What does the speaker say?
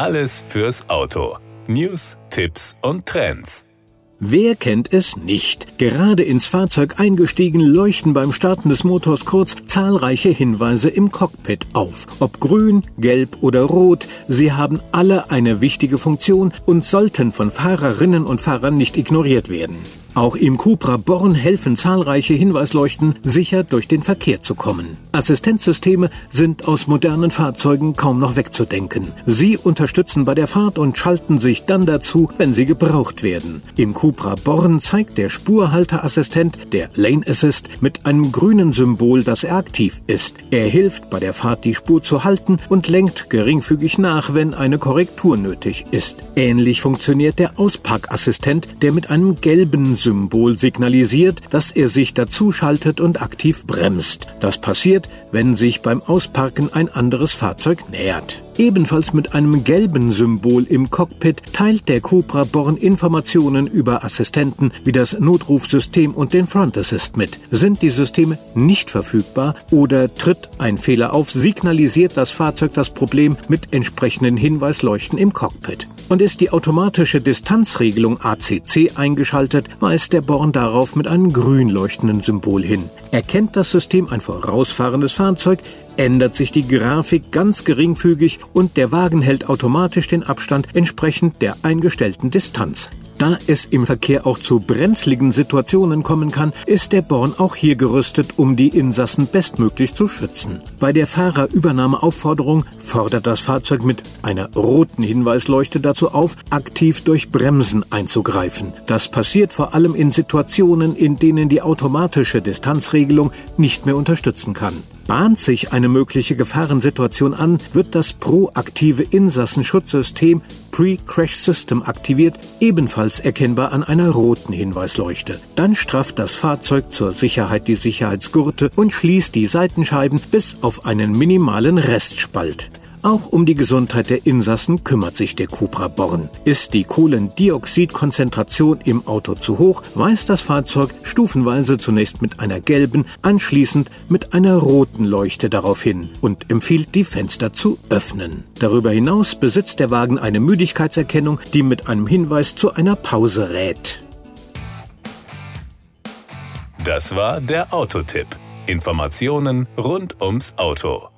Alles fürs Auto. News, Tipps und Trends. Wer kennt es nicht? Gerade ins Fahrzeug eingestiegen leuchten beim Starten des Motors kurz zahlreiche Hinweise im Cockpit auf. Ob grün, gelb oder rot, sie haben alle eine wichtige Funktion und sollten von Fahrerinnen und Fahrern nicht ignoriert werden. Auch im Cupra Born helfen zahlreiche Hinweisleuchten, sicher durch den Verkehr zu kommen. Assistenzsysteme sind aus modernen Fahrzeugen kaum noch wegzudenken. Sie unterstützen bei der Fahrt und schalten sich dann dazu, wenn sie gebraucht werden. Im Cupra Born zeigt der Spurhalterassistent, der Lane Assist, mit einem grünen Symbol, dass er aktiv ist. Er hilft bei der Fahrt die Spur zu halten und lenkt geringfügig nach, wenn eine Korrektur nötig ist. Ähnlich funktioniert der Ausparkassistent, der mit einem gelben Symbol signalisiert, dass er sich dazuschaltet und aktiv bremst. Das passiert, wenn sich beim Ausparken ein anderes Fahrzeug nähert. Ebenfalls mit einem gelben Symbol im Cockpit teilt der Cobra Born Informationen über Assistenten wie das Notrufsystem und den Front Assist mit. Sind die Systeme nicht verfügbar oder tritt ein Fehler auf, signalisiert das Fahrzeug das Problem mit entsprechenden Hinweisleuchten im Cockpit. Und ist die automatische Distanzregelung ACC eingeschaltet, weist der Born darauf mit einem grün leuchtenden Symbol hin. Erkennt das System ein vorausfahrendes Fahrzeug, ändert sich die Grafik ganz geringfügig und der Wagen hält automatisch den Abstand entsprechend der eingestellten Distanz. Da es im Verkehr auch zu brenzligen Situationen kommen kann, ist der Born auch hier gerüstet, um die Insassen bestmöglich zu schützen. Bei der Fahrerübernahmeaufforderung fordert das Fahrzeug mit einer roten Hinweisleuchte dazu auf, aktiv durch Bremsen einzugreifen. Das passiert vor allem in Situationen, in denen die automatische Distanzregelung nicht mehr unterstützen kann. Bahnt sich eine mögliche Gefahrensituation an, wird das proaktive Insassenschutzsystem Pre-Crash System aktiviert, ebenfalls erkennbar an einer roten Hinweisleuchte. Dann strafft das Fahrzeug zur Sicherheit die Sicherheitsgurte und schließt die Seitenscheiben bis auf einen minimalen Restspalt. Auch um die Gesundheit der Insassen kümmert sich der Cupra Born. Ist die Kohlendioxidkonzentration im Auto zu hoch, weist das Fahrzeug stufenweise zunächst mit einer gelben, anschließend mit einer roten Leuchte darauf hin und empfiehlt, die Fenster zu öffnen. Darüber hinaus besitzt der Wagen eine Müdigkeitserkennung, die mit einem Hinweis zu einer Pause rät. Das war der Autotipp. Informationen rund ums Auto.